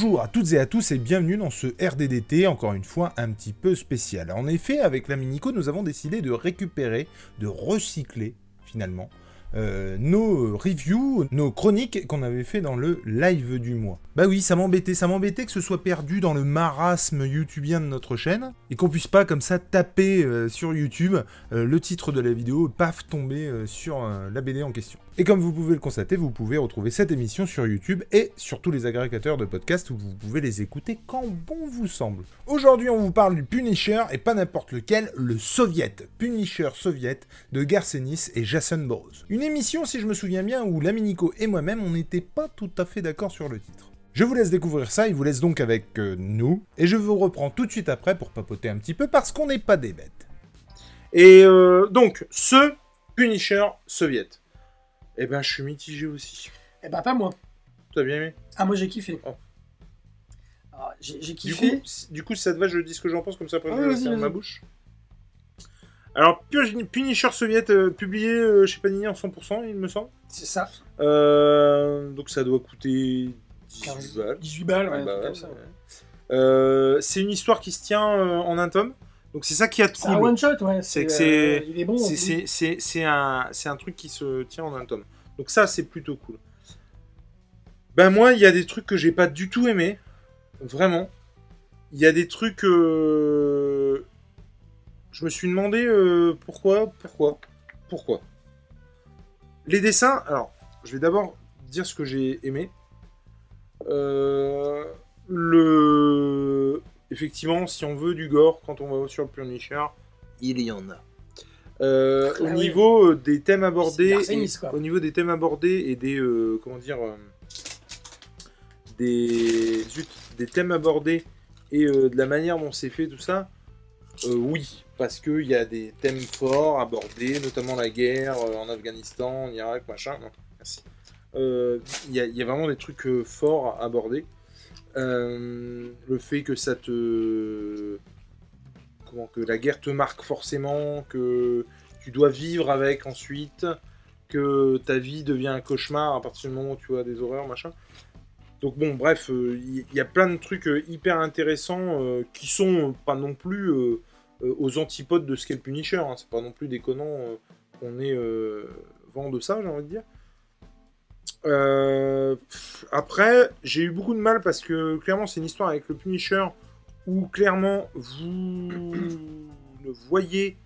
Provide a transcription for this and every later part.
Bonjour à toutes et à tous et bienvenue dans ce RDDT, encore une fois un petit peu spécial. En effet, avec la Minico, nous avons décidé de récupérer, de recycler finalement, euh, nos reviews, nos chroniques qu'on avait fait dans le live du mois. Bah oui, ça m'embêtait, ça m'embêtait que ce soit perdu dans le marasme youtubien de notre chaîne et qu'on puisse pas comme ça taper euh, sur YouTube euh, le titre de la vidéo paf tomber sur la BD en question. Et comme vous pouvez le constater, vous pouvez retrouver cette émission sur YouTube et sur tous les agrégateurs de podcasts où vous pouvez les écouter quand bon vous semble. Aujourd'hui, on vous parle du Punisher et pas n'importe lequel, le Soviet, Punisher Soviet de Garcenis et Jason Burroughs. Une émission, si je me souviens bien, où Laminico et moi-même, on n'était pas tout à fait d'accord sur le titre. Je vous laisse découvrir ça, il vous laisse donc avec euh, nous, et je vous reprends tout de suite après pour papoter un petit peu parce qu'on n'est pas des bêtes. Et euh, donc, ce Punisher soviet. Eh ben, je suis mitigé aussi. Eh ben, pas moi. T'as bien aimé Ah, moi, j'ai kiffé. Oh. Alors, j'ai j'ai du kiffé. coup, du coup, si ça te va, je dis ce que j'en pense comme ça après Ah je vas-y. ma bouche. Alors, Pu- Punisher soviet, euh, publié euh, chez Panini en 100%, il me semble. C'est ça. Euh, donc, ça doit coûter 18 15, balles. 18 balles, ouais, Ah bah un truc ouais, comme ça. ouais. C'est une histoire qui se tient en un tome. Donc, c'est ça qui a de C'est un cool. one shot, ouais. C'est que euh, c'est- il est bon. C'est- un, c'est un truc qui se tient en un tome. Donc ça, c'est plutôt cool. Ben moi, il y a des trucs que j'ai pas du tout aimé. Vraiment. Il y a des trucs... euh, Je me suis demandé euh, pourquoi, pourquoi, pourquoi. Les dessins, alors, je vais d'abord dire ce que j'ai aimé. Euh, le... Effectivement, si on veut du gore, quand on va sur le Punisher, il y en a. Euh, Ah au oui. niveau euh, des thèmes abordés, et- au niveau des thèmes abordés et des euh, comment dire euh, des zut, des thèmes abordés et de la manière dont c'est fait tout ça, oui, parce qu'il y a des thèmes forts abordés, notamment la guerre en Afghanistan, en Irak, machin. Non, merci. Il y, y a vraiment des trucs forts à aborder. Euh, le fait que ça te comment que la guerre te marque forcément, que tu dois vivre avec ensuite, que ta vie devient un cauchemar à partir du moment où tu as des horreurs, machin. Donc bon, bref, euh, il y, y a plein de trucs euh, hyper intéressants euh, qui sont pas non plus euh, euh, aux antipodes de ce qu'est le Punisher. hein. C'est pas non plus déconnant euh, qu'on ait euh, vent de ça, j'ai envie de dire. Euh, pff, après, j'ai eu beaucoup de mal parce que clairement, c'est une histoire avec le Punisher où clairement vous ne voyez.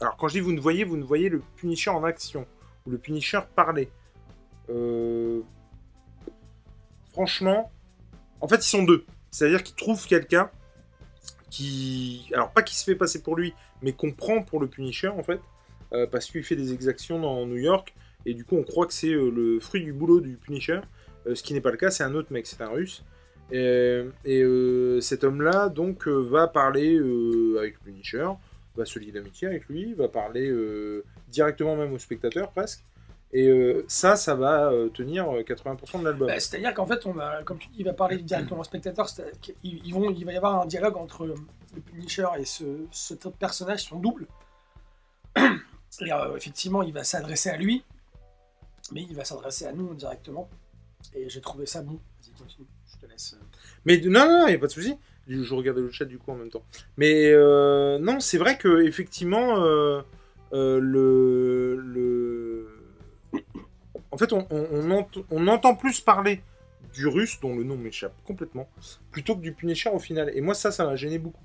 Alors, quand je dis vous ne voyez, vous ne voyez le Punisher en action, ou le Punisher parler. Euh, Franchement, en fait, ils sont deux. C'est-à-dire qu'ils trouvent quelqu'un qui. Alors, pas qui se fait passer pour lui, mais qu'on prend pour le Punisher, en fait, euh, parce qu'il fait des exactions dans New York, et du coup, on croit que c'est euh, le fruit du boulot du Punisher, euh, ce qui n'est pas le cas, c'est un autre mec, c'est un russe. Et, euh, cet homme-là, donc, va parler avec le Punisher, va se lier d'amitié avec lui, va parler directement même au spectateur, presque. Et ça, ça va tenir euh, 80% de l'album. Bah, C'est-à-dire qu'en fait, comme tu dis, il va parler directement au spectateur. il va y avoir un dialogue entre le Punisher et ce, personnage, son double. Et euh, effectivement, il va s'adresser à lui, mais il va s'adresser à nous directement. Et j'ai trouvé ça bon. Vas-y, continue. Je te laisse. euh. Mais non, non, il n'y a pas de souci. Je regardais le chat du coup en même temps. Mais euh, non, c'est vrai que effectivement, euh, le, le... En fait, on, on, on ent- on entend plus parler du russe, dont le nom m'échappe complètement, plutôt que du Punisher au final. Et moi, ça, ça m'a gêné beaucoup.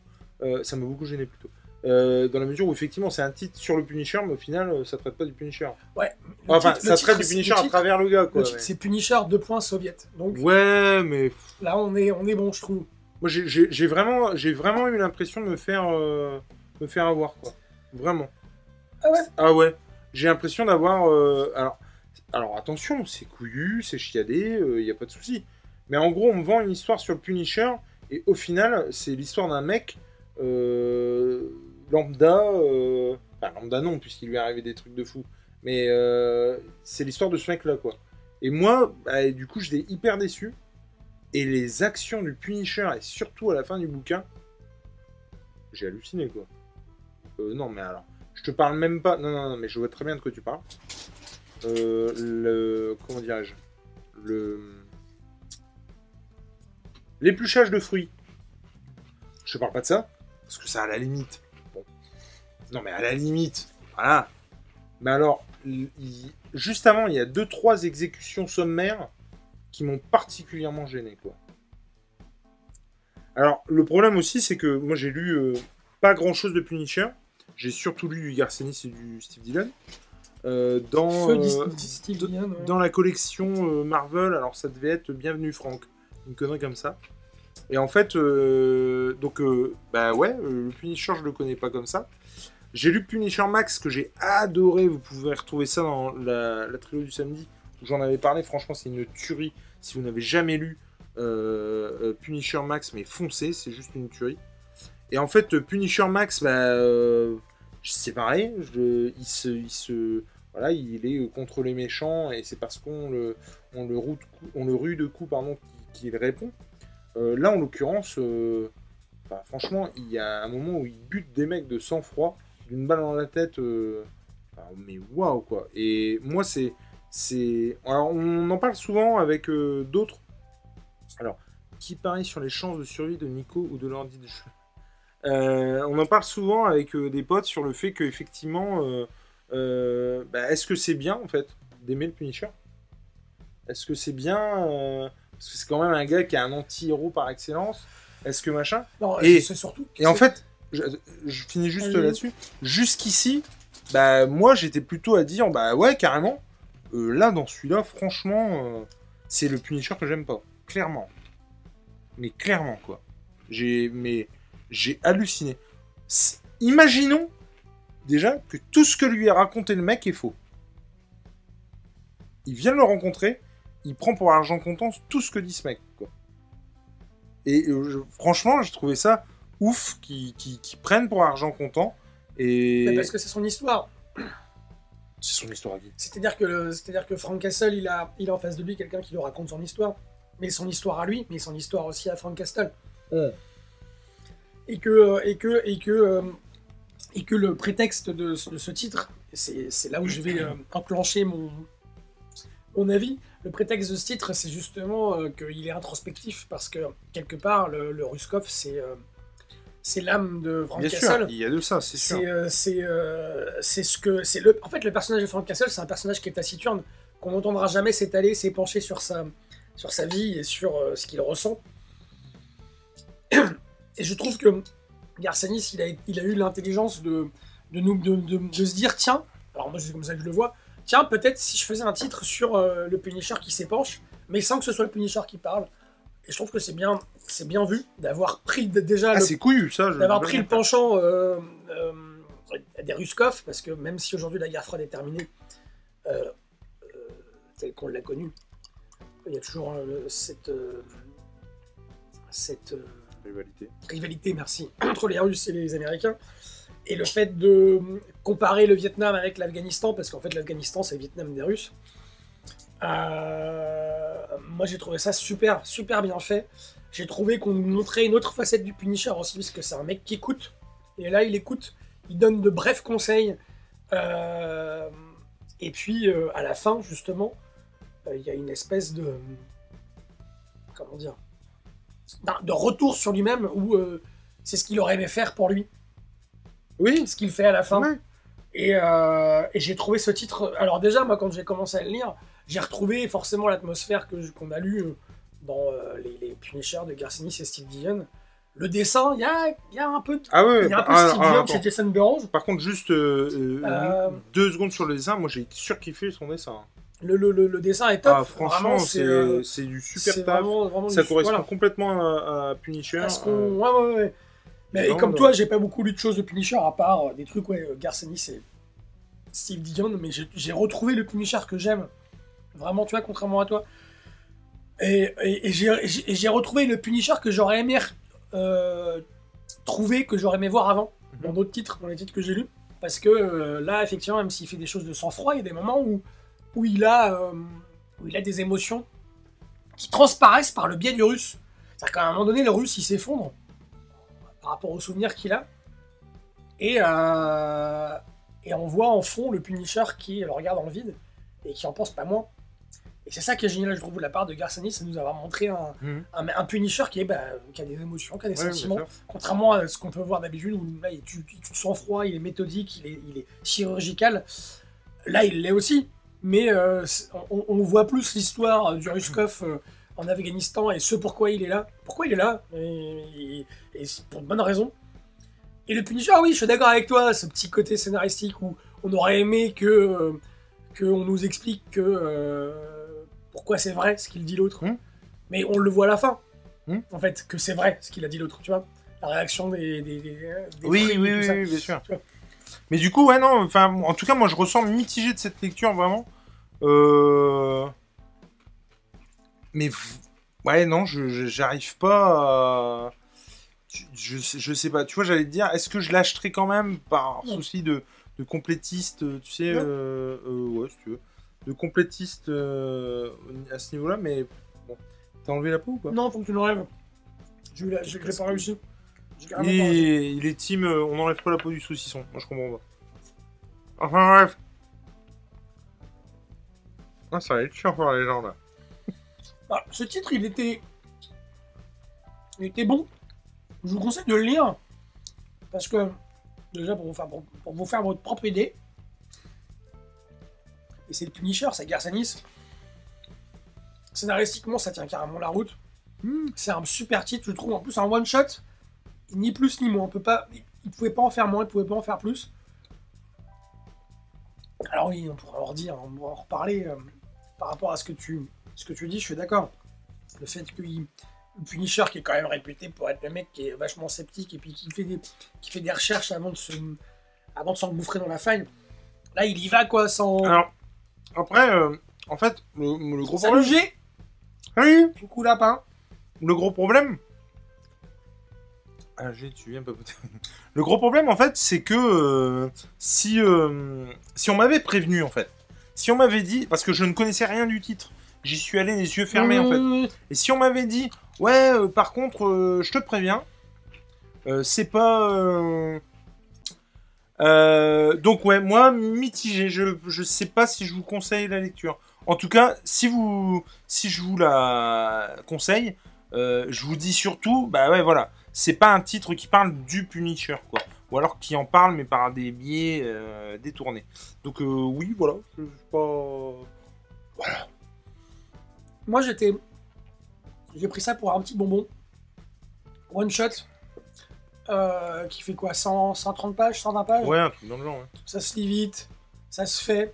Ça m'a beaucoup gêné plutôt. Euh, dans la mesure où effectivement c'est un titre sur le Punisher, mais au final euh, ça traite pas du Punisher. Ouais. le Enfin, titre- ça traite du Punisher à travers le gars le quoi. titre, ouais. C'est Punisher 2 points soviet. Donc Ouais, mais là, on est, on est bon, je trouve. Moi, j'ai- vraiment, j'ai vraiment eu l'impression de me faire, euh, me faire avoir, quoi. Vraiment. Ah ouais? Ah ouais. J'ai l'impression d'avoir. euh, alors, alors, attention, c'est couillu, c'est chiadé, il n'y a pas de souci. Mais en gros, on me vend une histoire sur le Punisher, et au final, c'est l'histoire d'un mec euh, lambda. euh, Enfin, lambda non, puisqu'il lui est arrivé des trucs de fou. Mais euh, c'est l'histoire de ce mec-là, quoi. Et moi, bah, du coup, j'étais hyper déçu. Et les actions du Punisher, et surtout à la fin du bouquin, j'ai halluciné, quoi. Euh, non, mais alors, je te parle même pas. Non, non, non, mais je vois très bien de quoi tu parles. Euh, le. Comment dirais-je? Le. L'épluchage de fruits. Je parle pas de ça, parce que ça à la limite. Non mais à la limite, voilà. Mais alors, il- il- juste avant, il y a deux trois exécutions sommaires qui m'ont particulièrement gêné, quoi. Alors, le problème aussi, c'est que moi j'ai lu euh, pas grand chose de Punisher. J'ai surtout lu du Garcenis et du Steve Dillon. Euh, dans, Feu euh, Dis- Dis- Steve de- Dillon, ouais. dans la collection Marvel, alors ça devait être Bienvenue Franck, une connerie comme ça. Et en fait, donc, bah ouais, le Punisher, je le connais pas comme ça. J'ai lu Punisher Max, que j'ai adoré, vous pouvez retrouver ça dans la, la trilogie du samedi, où j'en avais parlé, franchement, c'est une tuerie. Si vous n'avez jamais lu euh, euh, Punisher Max, mais foncez, c'est juste une tuerie. Et en fait, Punisher Max, bah, euh, c'est pareil, il se... Il se voilà, il est contre les méchants et c'est parce qu'on le, on le, on le rue de coups qu'il répond. Là, en l'occurrence, enfin, franchement, il y a un moment où il bute des mecs de sang-froid, d'une balle dans la tête. euh, enfin, mais waouh, quoi. Et moi, c'est. c'est... Alors, on en parle souvent avec euh, d'autres. Alors, qui parie sur les chances de survie de Nico ou de l'ordi de jeu? Euh, On en parle souvent avec euh, des potes sur le fait qu'effectivement. Euh, euh, bah, est-ce que c'est bien en fait d'aimer le Punisher? Est-ce que c'est bien Parce que c'est quand même un gars qui est un anti-héros par excellence? Est-ce que machin? Non, Et- c'est surtout. Et en fait, je, je finis juste là-dessus. Jusqu'ici, bah moi j'étais plutôt à dire bah ouais carrément. euh, là dans celui-là, franchement, euh, c'est le Punisher que j'aime pas, clairement. Mais clairement quoi. J'ai mais j'ai halluciné. Imaginons déjà que tout ce que lui a raconté le mec est faux. Il vient de le rencontrer, il prend pour argent comptant tout ce que dit ce mec. Quoi. Et euh, je- franchement, j'ai trouvé ça ouf qui, prennent pour argent comptant. Et Mais parce que c'est son histoire. c'est son histoire à vie. C'est-à-dire que, c'est-à-dire que Frank Castle, il a, il a en face de lui quelqu'un qui lui raconte son histoire. Mais son histoire à lui, mais son histoire aussi à Frank Castle. Ouais. Et que, euh, et que, et que, euh, et que le prétexte de, ce- de ce titre, c'est, c'est là où je vais euh, enclencher mon, mon avis. Le prétexte de ce titre, c'est justement euh, qu'il est introspectif parce que quelque part, le, le Ruskov, c'est, euh, c'est l'âme de Frank Bien Castle. sûr, il y a de ça, c'est sûr. C'est euh, euh, c'est ce que c'est le en fait le personnage de Frank Castle c'est un personnage qui est taciturne qu'on n'entendra jamais s'étaler s'épancher sur sa sur sa vie et sur euh, ce qu'il ressent et je trouve que Garcenis il a, il a eu l'intelligence de de nous de, de- de se dire tiens alors moi c'est comme ça que je le vois tiens peut-être si je faisais un titre sur euh, le Punisher qui s'épanche mais sans que ce soit le Punisher qui parle et je trouve que c'est bien c'est bien vu d'avoir pris déjà Ah, le c'est couillu, ça. je- d'avoir pris le penchant euh, euh, des Ruskov, parce que même si aujourd'hui la guerre froide est terminée, euh, euh, telle qu'on l'a connue, il y a toujours euh, cette, euh, cette euh, Rivalité. rivalité, merci, entre les Russes et les Américains. Et le fait de comparer le Vietnam avec l'Afghanistan, parce qu'en fait l'Afghanistan c'est le Vietnam des Russes, euh, moi j'ai trouvé ça super, super bien fait. J'ai trouvé qu'on nous montrait une autre facette du Punisher aussi, parce que c'est un mec qui écoute. Et là il écoute, il donne de brefs conseils. Euh, et puis euh, à la fin justement, euh, il y a une espèce de... Comment dire de retour sur lui-même où euh, c'est ce qu'il aurait aimé faire pour lui, Oui, ce qu'il fait à la fin. Et, euh, et j'ai trouvé ce titre. Alors, déjà, moi, quand j'ai commencé à le lire, j'ai retrouvé forcément l'atmosphère que- qu'on a lu euh, dans euh, les, les Punisher de Garcinis et Steve Dillon. Le dessin, il y a, y a un peu, de- Ah ouais, y a un peu ah, Steve ah, Dillon chez Jason Burroughs. Par contre, juste euh, deux secondes sur le dessin, moi j'ai surkiffé son dessin. Le, le, le, le dessin est top. Ah, franchement, c'est euh, c'est du super taf. vraiment- vraiment Ça du- correspond voilà. complètement à, à Punisher. Parce euh, ouais, ouais, ouais. Mais Non, comme non. toi, j'ai pas beaucoup lu de choses de Punisher à part euh, des trucs, ouais, euh, Garcenis et Steve Dillon, mais j'ai retrouvé le Punisher que j'aime. Vraiment, tu vois, contrairement à toi. Et, et- et j'ai et retrouvé le Punisher que j'aurais aimé euh, trouver, que j'aurais aimé voir avant, dans d'autres titres, dans les titres que j'ai lus. Parce que euh, là, effectivement, même s'il fait des choses de sang-froid, il y a des moments où, où, il a, où il a des émotions qui transparaissent par le biais du russe. C'est-à-dire qu'à un moment donné, le russe, il s'effondre par rapport aux souvenirs qu'il a. Et, euh, et on voit en fond le Punisher qui le regarde dans le vide et qui en pense pas moins. Et c'est ça qui est génial, je trouve, de la part de Garçani, c'est nous avoir montré un, Mhm. un, un Punisher qui, est, bah, qui a des émotions, qui a des Ouais, sentiments. Contrairement à ce qu'on peut voir d'habitude, où là, il tue de sang-froid, il est méthodique, il est, il est chirurgical. Là, il l'est aussi. Mais euh, on, on voit plus l'histoire euh, du Ruskov euh, en Afghanistan et ce pourquoi il est là. Pourquoi il est là Et, et- pour de bonnes raisons. Et le Punisher, oui, je suis d'accord avec toi, ce petit côté scénaristique où on aurait aimé que euh, qu'on nous explique que euh, pourquoi c'est vrai ce qu'il dit l'autre. Hmm. Mais on le voit à la fin, Hmm. en fait, que c'est vrai ce qu'il a dit l'autre, tu vois. La réaction des, des, des- des Oui, et oui, tout oui, ça. oui, bien sûr. Mais du coup, ouais, non, enfin, en tout cas, moi, je ressens mitigé de cette lecture, vraiment. Euh... Mais, ouais, non, je, j'arrive pas à... Je, je, sais- pas, tu vois, j'allais te dire, est-ce que je l'achèterais quand même par Non. souci de, de complétiste, tu sais, euh, euh, ouais, si tu veux, de complétiste euh, à ce niveau-là, mais bon, t'as enlevé la peau ou pas Non, faut que tu l'enlèves. Je l'ai je l'ai pas réussi. Il il est team, euh, on n'enlève pas la peau du saucisson, moi je comprends pas. Enfin bref. Ah, ça va être chiant pour les gens là. Ah, ce titre, il était. Il était bon. Je vous conseille de le lire. Parce que, déjà, pour vous faire, pour, pour vous faire votre propre idée. Et c'est le Punisher, c'est Garçanis. Scénaristiquement, ça tient carrément la route. Hmm. C'est un super titre, je trouve. En plus, un one-shot, ni plus ni moins. On peut pas, il pouvait pas en faire moins, il pouvait pas en faire plus. Alors oui, on pourra en redire, on pourra en reparler euh, par rapport à ce que tu, ce que tu dis, je suis d'accord. Le fait que il- le Punisher, qui est quand même réputé pour être le mec qui est vachement sceptique et puis qui fait des, qui fait des recherches avant de se, avant de s'engouffrer dans la faille. Là, il y va quoi, sans. Alors, après, euh, en fait, le, le gros Salut problème. G, Oui, coucou lapin. le gros problème. Ah, j'ai, tu viens papoter. Le gros problème, en fait, c'est que euh, si, euh, si on m'avait prévenu, en fait, si on m'avait dit, parce que je ne connaissais rien du titre, j'y suis allé les yeux fermés, en fait. Et si on m'avait dit, ouais, euh, par contre, euh, je te préviens, euh, c'est pas. donc, ouais, moi, mitigé. Je, je sais pas si je vous conseille la lecture. En tout cas, si, vous, si je vous la conseille, je vous dis surtout, bah ouais, voilà, c'est pas un titre qui parle du Punisher, quoi. Ou alors qui en parle, mais par des biais détournés. Donc, oui, voilà, je pas. Moi, j'étais. J'ai pris ça pour un petit bonbon. One shot. euh, qui fait quoi 100, 130 pages 120 pages? Ouais, un truc dans le genre, ouais. Ça se lit vite. Ça se fait.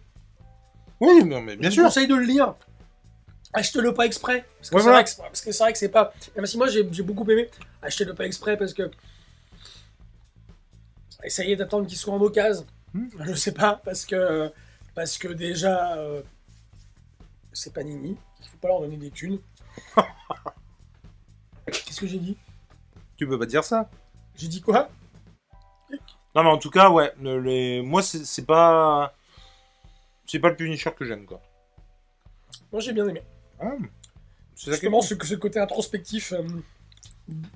Oui, non, mais bien je sûr. conseille de le lire. Achetez-le pas exprès. Parce que Ouais, c'est voilà. vrai que c'est- parce que c'est vrai que c'est pas. Même si moi j'ai j'ai beaucoup aimé, achetez-le pas exprès parce que. Essayez d'attendre qu'il soit en occasion. Hmm. Je sais pas, parce que. Parce que déjà. euh, c'est pas Nini. Il faut pas leur donner des thunes. Qu'est-ce que j'ai dit? Tu peux pas dire ça. J'ai dit quoi? Non, mais en tout cas, ouais, le- les... moi, c'est c'est pas. C'est pas le Punisher que j'aime, quoi. Moi j'ai bien aimé. Ah, c'est ça qui est Justement, ce, ce côté introspectif. euh,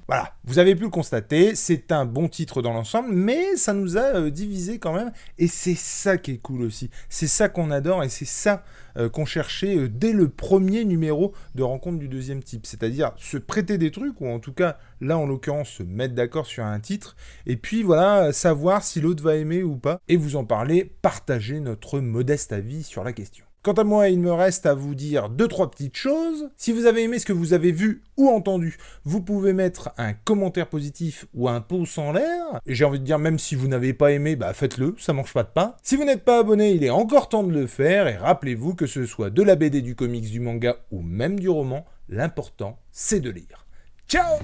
Voilà, vous avez pu le constater, c'est un bon titre dans l'ensemble, mais ça nous a euh, divisé quand même, et c'est ça qui est cool aussi. C'est ça qu'on adore, et c'est ça euh, qu'on cherchait euh, dès le premier numéro de Rencontre du deuxième type, c'est-à-dire se prêter des trucs, ou en tout cas, là en l'occurrence, se mettre d'accord sur un titre, et puis voilà, savoir si l'autre va aimer ou pas, et vous en parler, partager notre modeste avis sur la question. Quant à moi, il me reste à vous dire deux trois petites choses. Si vous avez aimé ce que vous avez vu ou entendu, vous pouvez mettre un commentaire positif ou un pouce en l'air. Et j'ai envie de dire, même si vous n'avez pas aimé, bah faites-le, ça mange pas de pain. Si vous n'êtes pas abonné, il est encore temps de le faire. Et rappelez-vous que ce soit de la BD, du comics, du manga ou même du roman, l'important c'est de lire. Ciao